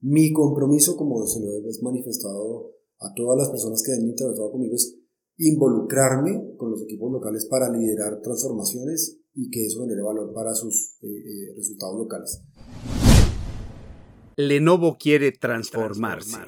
Mi compromiso, como se lo he manifestado a todas las personas que han interactuado conmigo, es involucrarme con los equipos locales para liderar transformaciones y que eso genere valor para sus eh, eh, resultados locales. Lenovo quiere transformarse.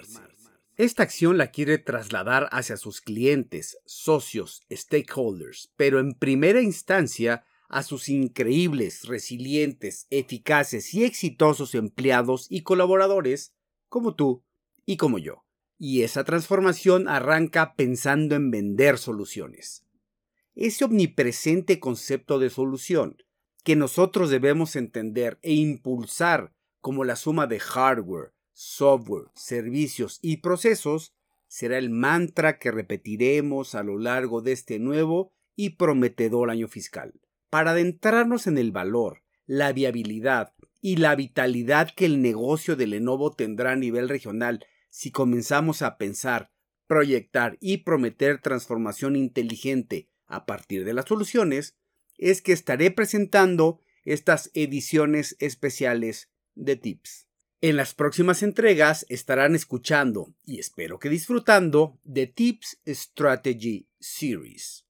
Esta acción la quiere trasladar hacia sus clientes, socios, stakeholders, pero en primera instancia a sus increíbles, resilientes, eficaces y exitosos empleados y colaboradores como tú y como yo. Y esa transformación arranca pensando en vender soluciones. Ese omnipresente concepto de solución que nosotros debemos entender e impulsar como la suma de hardware, software, servicios y procesos será el mantra que repetiremos a lo largo de este nuevo y prometedor año fiscal. Para adentrarnos en el valor, la viabilidad y la vitalidad que el negocio de Lenovo tendrá a nivel regional si comenzamos a pensar, proyectar y prometer transformación inteligente a partir de las soluciones, es que estaré presentando estas ediciones especiales de Tips. En las próximas entregas estarán escuchando y espero que disfrutando de Tips Strategy Series.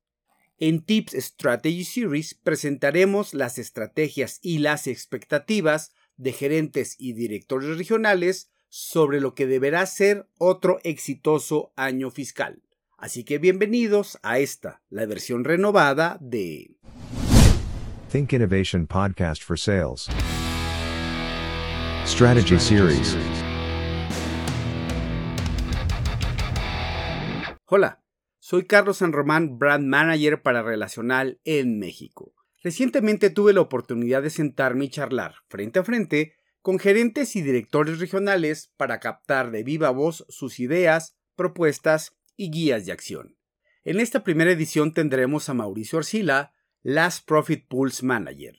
En Tips Strategy Series presentaremos las estrategias y las expectativas de gerentes y directores regionales sobre lo que deberá ser otro exitoso año fiscal. Así que bienvenidos a esta, la versión renovada de Think Innovation Podcast for Sales. Strategy Series. Hola, soy Carlos San Román, Brand Manager para Relacional en México. Recientemente tuve la oportunidad de sentarme y charlar frente a frente con gerentes y directores regionales para captar de viva voz sus ideas, propuestas y guías de acción. En esta primera edición tendremos a Mauricio Arcila, Last Profit Pulse Manager.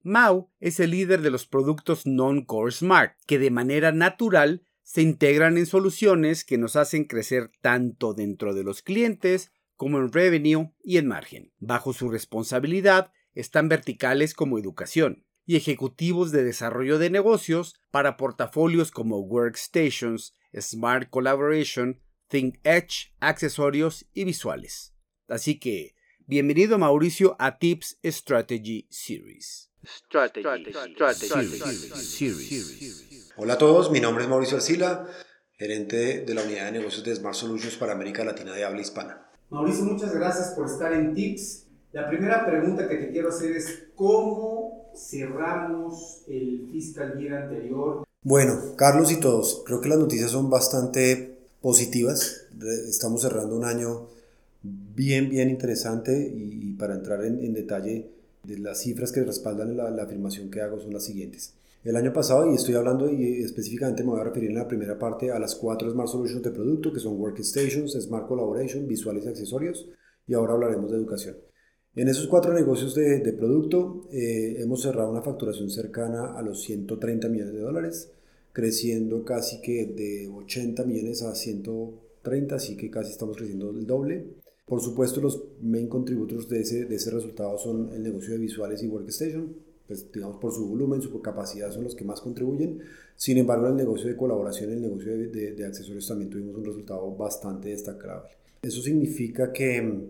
Mau es el líder de los productos non-core smart, que de manera natural se integran en soluciones que nos hacen crecer tanto dentro de los clientes como en revenue y en margen. Bajo su responsabilidad están verticales como educación y ejecutivos de desarrollo de negocios para portafolios como Workstations, Smart Collaboration, Think Edge, accesorios y visuales. Así que, bienvenido Mauricio a Tips Strategy Series. Hola a todos, mi nombre es Mauricio Arcila, gerente de la unidad de negocios de Smart Solutions para América Latina de habla hispana. Mauricio, muchas gracias por estar en Tips. La primera pregunta que te quiero hacer es, ¿cómo cerramos el fiscal year anterior? Bueno, Carlos y todos, creo que las noticias son bastante positivas. Estamos cerrando un año bien, bien interesante y, para entrar en, detalle de las cifras que respaldan la, afirmación que hago son las siguientes. El año pasado, y estoy hablando y específicamente me voy a referir en la primera parte a las cuatro Smart Solutions de producto, que son Workstations, Smart Collaboration, visuales y accesorios, y ahora hablaremos de educación. En esos cuatro negocios de, producto eh, hemos cerrado una facturación cercana a los 130 millones de dólares, creciendo casi que de 80 millones a 130, así que casi estamos creciendo el doble. Por supuesto, los main contributors de ese, de ese resultado son el negocio de visuales y workstation, pues digamos por su volumen, su capacidad son los que más contribuyen. Sin embargo, el negocio de colaboración, el negocio de, de, accesorios también tuvimos un resultado bastante destacable. Eso significa que,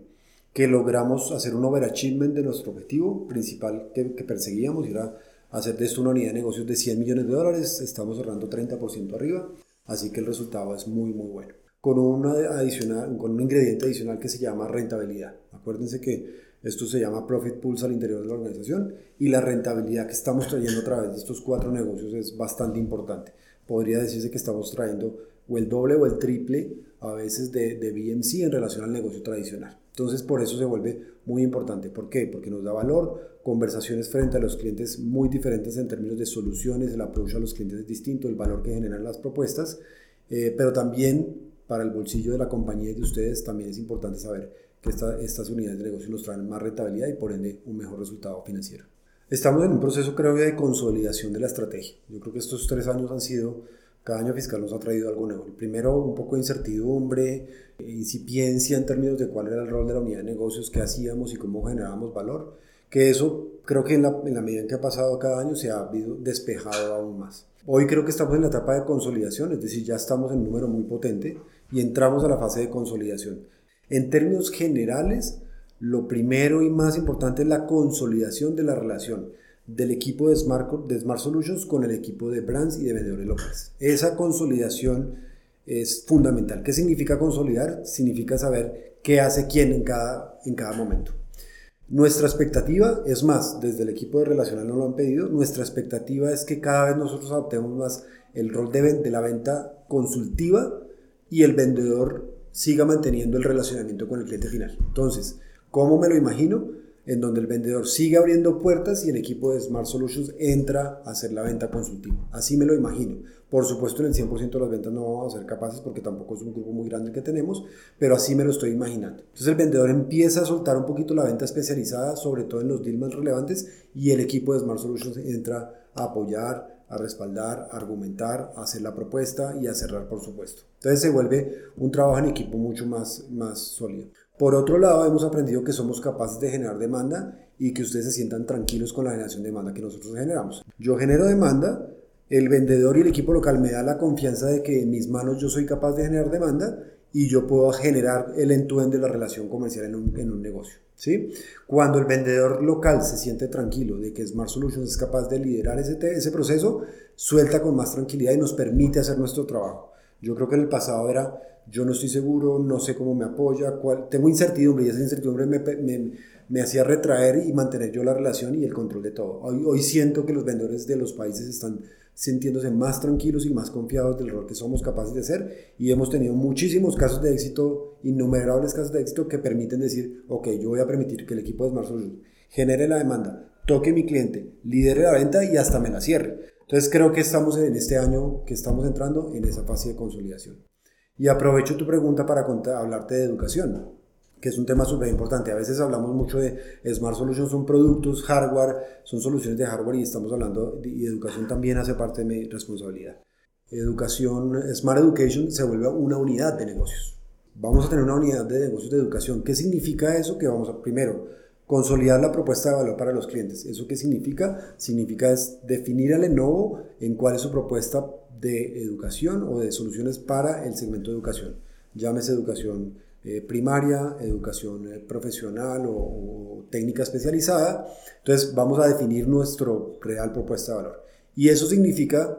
que logramos hacer un overachievement de nuestro objetivo principal que, que perseguíamos, era hacer de esto una unidad de negocios de 100 millones de dólares, estamos cerrando 30% arriba, así que el resultado es muy muy bueno. Con, una adicional, con un ingrediente adicional que se llama rentabilidad. Acuérdense que esto se llama Profit Pulse al interior de la organización y la rentabilidad que estamos trayendo a través de estos cuatro negocios es bastante importante. Podría decirse que estamos trayendo o el doble o el triple a veces de, de BMC en relación al negocio tradicional. Entonces por eso se vuelve muy importante. ¿Por qué? Porque nos da valor, conversaciones frente a los clientes muy diferentes en términos de soluciones, el approach a los clientes es distinto, el valor que generan las propuestas, eh, pero también para el bolsillo de la compañía y de ustedes también es importante saber que estas unidades de negocio nos traen más rentabilidad y por ende un mejor resultado financiero. Estamos en un proceso creo de consolidación de la estrategia. Yo creo que estos tres años han sido cada año fiscal nos ha traído algo nuevo. Primero, un poco de incertidumbre, incipiencia en términos de cuál era el rol de la unidad de negocios, qué hacíamos y cómo generábamos valor, que eso creo que en la, en la medida en que ha pasado cada año se ha despejado aún más. Hoy creo que estamos en la etapa de consolidación, es decir, ya estamos en un número muy potente y entramos a la fase de consolidación. En términos generales, lo primero y más importante es la consolidación de la relación del equipo de Smart, Solutions con el equipo de brands y de vendedores locales. Esa consolidación es fundamental. ¿Qué significa consolidar? Significa saber qué hace quién en cada, en cada momento. Nuestra expectativa, es más, desde el equipo de relacional nos lo han pedido, nuestra expectativa es que cada vez nosotros adoptemos más el rol de, de la venta consultiva y el vendedor siga manteniendo el relacionamiento con el cliente final. Entonces, ¿cómo me lo imagino? En donde el vendedor sigue abriendo puertas y el equipo de Smart Solutions entra a hacer la venta consultiva. Así me lo imagino. Por supuesto, en el 100% de las ventas no vamos a ser capaces porque tampoco es un grupo muy grande que tenemos, pero así me lo estoy imaginando. Entonces el vendedor empieza a soltar un poquito la venta especializada, sobre todo en los deals más relevantes, y el equipo de Smart Solutions entra a apoyar, a respaldar, a argumentar, a hacer la propuesta y a cerrar, por supuesto. Entonces se vuelve un trabajo en equipo mucho más, más sólido. Por otro lado, hemos aprendido que somos capaces de generar demanda y que ustedes se sientan tranquilos con la generación de demanda que nosotros generamos. Yo genero demanda, el vendedor y el equipo local me da la confianza de que en mis manos yo soy capaz de generar demanda y yo puedo generar el entuende de la relación comercial en un, en un negocio. ¿sí? Cuando el vendedor local se siente tranquilo de que Smart Solutions es capaz de liderar ese, ese proceso, suelta con más tranquilidad y nos permite hacer nuestro trabajo. Yo creo que en el pasado era, yo no estoy seguro, no sé cómo me apoya, cuál, tengo incertidumbre y esa incertidumbre me, me, me hacía retraer y mantener yo la relación y el control de todo. Hoy, hoy siento que los vendedores de los países están sintiéndose más tranquilos y más confiados del rol que somos capaces de hacer y hemos tenido muchísimos casos de éxito, innumerables casos de éxito que permiten decir, ok, yo voy a permitir que el equipo de Smart Solutions genere la demanda, toque mi cliente, lidere la venta y hasta me la cierre. Entonces creo que estamos en este año que estamos entrando en esa fase de consolidación. Y aprovecho tu pregunta para hablarte de educación que es un tema súper importante. A veces hablamos mucho de Smart Solutions, son productos, hardware, son soluciones de hardware y estamos hablando, de, y educación también hace parte de mi responsabilidad. Educación, Smart Education se vuelve una unidad de negocios. Vamos a tener una unidad de negocios de educación. ¿Qué significa eso? Que vamos a, primero, consolidar la propuesta de valor para los clientes. ¿Eso qué significa? Significa es definir al Lenovo en cuál es su propuesta de educación o de soluciones para el segmento de educación. Llámese educación eh, primaria, educación eh, profesional o, técnica especializada. Entonces vamos a definir nuestro real propuesta de valor. Y eso significa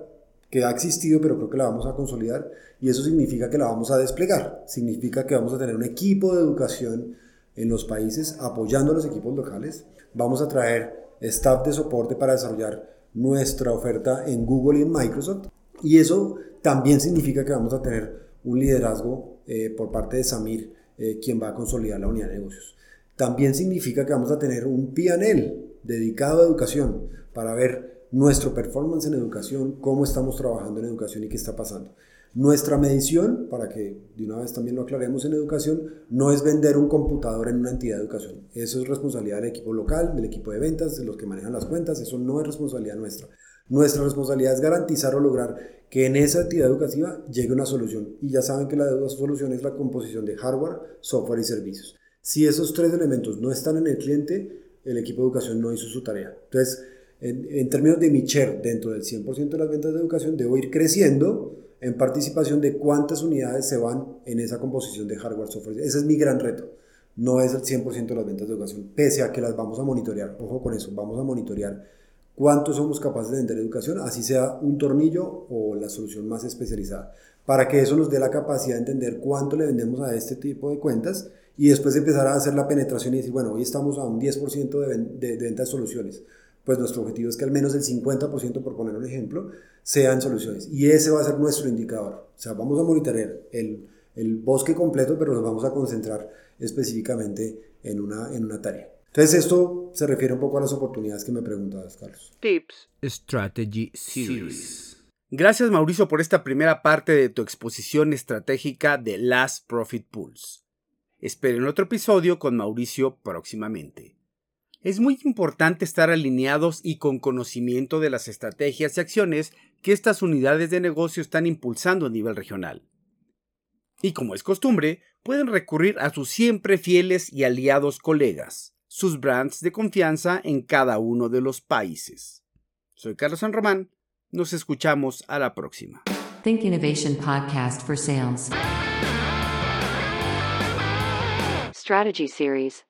que ha existido, pero creo que la vamos a consolidar, y eso significa que la vamos a desplegar. Significa que vamos a tener un equipo de educación en los países apoyando a los equipos locales. Vamos a traer staff de soporte para desarrollar nuestra oferta en Google y en Microsoft. Y eso también significa que vamos a tener un liderazgo eh, por parte de Samir eh, quien va a consolidar la unidad de negocios. También significa que vamos a tener un PNL dedicado a educación para ver nuestro performance en educación, cómo estamos trabajando en educación y qué está pasando. Nuestra medición, para que de una vez también lo aclaremos en educación, no es vender un computador en una entidad de educación. Eso es responsabilidad del equipo local, del equipo de ventas, de los que manejan las cuentas. Eso no es responsabilidad nuestra. Nuestra responsabilidad es garantizar o lograr que en esa actividad educativa llegue una solución. Y ya saben que la solución es la composición de hardware, software y servicios. Si esos tres elementos no están en el cliente, el equipo de educación no hizo su tarea. Entonces, en, términos de mi share dentro del 100% de las ventas de educación, debo ir creciendo en participación de cuántas unidades se van en esa composición de hardware, software. Ese es mi gran reto. No es el 100% de las ventas de educación, pese a que las vamos a monitorear. Ojo con eso, vamos a monitorear cuánto somos capaces de vender educación, así sea un tornillo o la solución más especializada, para que eso nos dé la capacidad de entender cuánto le vendemos a este tipo de cuentas y después empezar a hacer la penetración y decir, bueno, hoy estamos a un 10% de, de, de de soluciones. Pues nuestro objetivo es que al menos el 50%, por poner un ejemplo, sean soluciones. Y ese va a ser nuestro indicador. O sea, vamos a monitorear el, bosque completo, pero nos vamos a concentrar específicamente en una tarea. Entonces esto se refiere un poco a las oportunidades que me preguntabas, Carlos. Tips Strategy Series. Gracias Mauricio por esta primera parte de tu exposición estratégica de Last Profit Pools. Esperen otro episodio con Mauricio próximamente. Es muy importante estar alineados y con conocimiento de las estrategias y acciones que estas unidades de negocio están impulsando a nivel regional. Y como es costumbre, pueden recurrir a sus siempre fieles y aliados colegas sus brands de confianza en cada uno de los países. Soy Carlos San Román. Nos escuchamos a la próxima. Think Innovation Podcast for Sales. Strategy Series